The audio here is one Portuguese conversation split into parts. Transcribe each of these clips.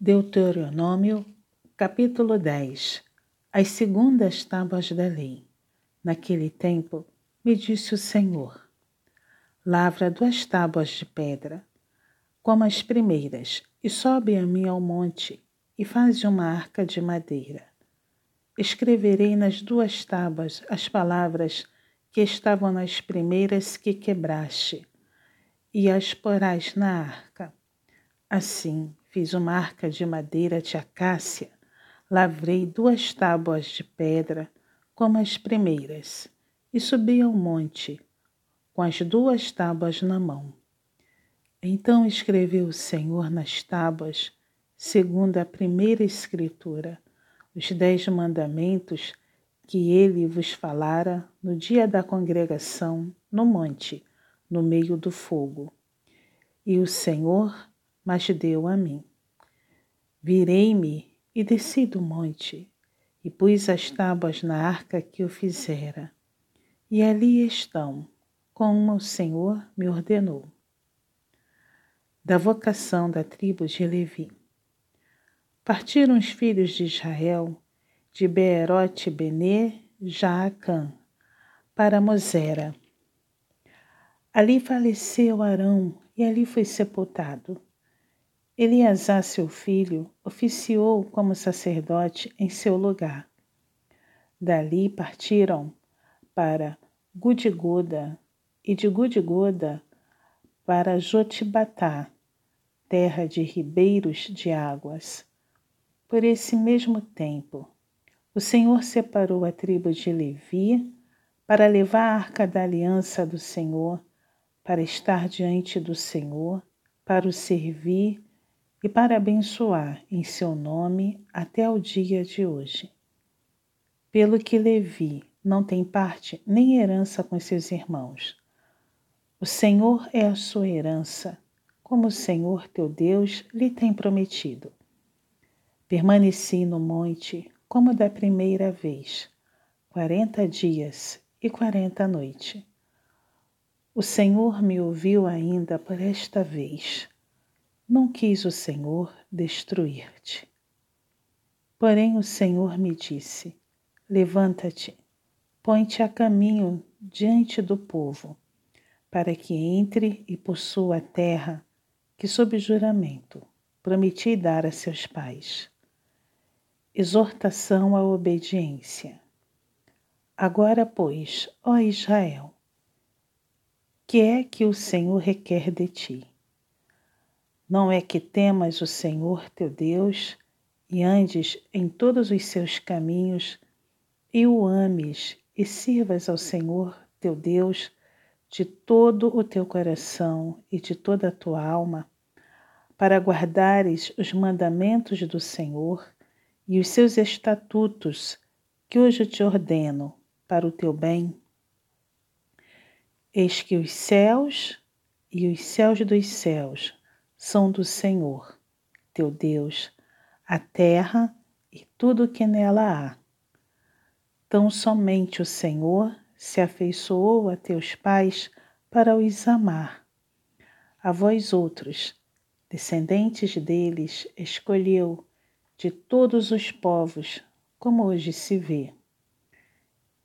Deuteronômio, capítulo 10 As segundas tábuas da lei. Naquele tempo, me disse o Senhor: Lavra duas tábuas de pedra, como as primeiras, e sobe a mim ao monte, e faze uma arca de madeira. Escreverei nas duas tábuas as palavras que estavam nas primeiras que quebraste, e as porás na arca. Assim, Fiz uma arca de madeira de acácia, lavrei duas tábuas de pedra, como as primeiras, e subi ao monte, com as duas tábuas na mão. Então escreveu o Senhor nas tábuas, segundo a primeira escritura, os dez mandamentos que ele vos falara no dia da congregação, no monte, no meio do fogo. E o Senhor mas deu a mim. Virei-me e desci do monte, e pus as tábuas na arca que eu fizera. E ali estão, como o Senhor me ordenou. Da vocação da tribo de Levi. Partiram os filhos de Israel de Beerote Benê Jaacã para Mosera. Ali faleceu Arão e ali foi sepultado. Eleazar, seu filho, oficiou como sacerdote em seu lugar. Dali partiram para Gudigoda e de Gudigoda para Jotibatá, terra de ribeiros de águas. Por esse mesmo tempo, o Senhor separou a tribo de Levi para levar a arca da aliança do Senhor, para estar diante do Senhor, para o servir e para abençoar em seu nome até o dia de hoje. Pelo que Levi não tem parte nem herança com seus irmãos. O Senhor é a sua herança, como o Senhor teu Deus lhe tem prometido. Permaneci no monte como da primeira vez, quarenta dias e quarenta noites. O Senhor me ouviu ainda por esta vez não quis o Senhor destruir-te. Porém o Senhor me disse: Levanta-te, põe-te a caminho diante do povo, para que entre e possua a terra que, sob juramento, prometi dar a seus pais. Exortação à obediência. Agora, pois, ó Israel, que é que o Senhor requer de ti? Não é que temas o Senhor teu Deus e andes em todos os seus caminhos e o ames e sirvas ao Senhor teu Deus de todo o teu coração e de toda a tua alma, para guardares os mandamentos do Senhor e os seus estatutos que hoje te ordeno para o teu bem. Eis que os céus e os céus dos céus são do Senhor, teu Deus, a terra e tudo o que nela há. Tão somente o Senhor se afeiçoou a teus pais para os amar. A vós outros, descendentes deles, escolheu de todos os povos, como hoje se vê.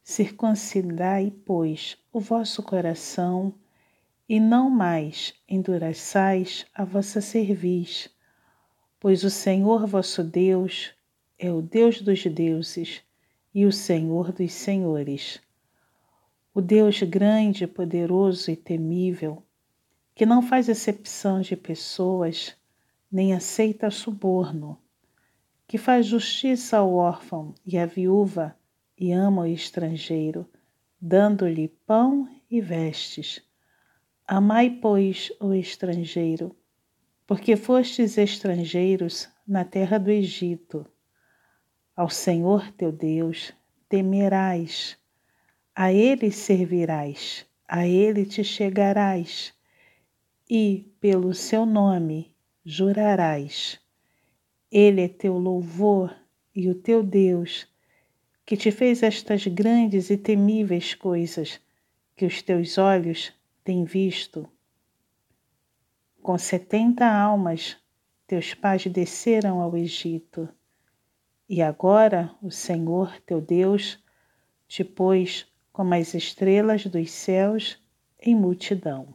Circuncidai, pois, o vosso coração e não mais enduraçais a vossa cerviz, pois o Senhor vosso Deus é o Deus dos deuses e o Senhor dos senhores, o Deus grande, poderoso e temível, que não faz acepção de pessoas, nem aceita suborno, que faz justiça ao órfão e à viúva e ama o estrangeiro, dando-lhe pão e vestes Amai, pois, o estrangeiro, porque fostes estrangeiros na terra do Egito. Ao Senhor teu Deus temerás, a Ele servirás, a Ele te chegarás, e, pelo seu nome, jurarás. Ele é teu louvor e o teu Deus, que te fez estas grandes e temíveis coisas que os teus olhos tem visto. Com setenta almas teus pais desceram ao Egito. E agora o Senhor teu Deus te pôs como as estrelas dos céus em multidão.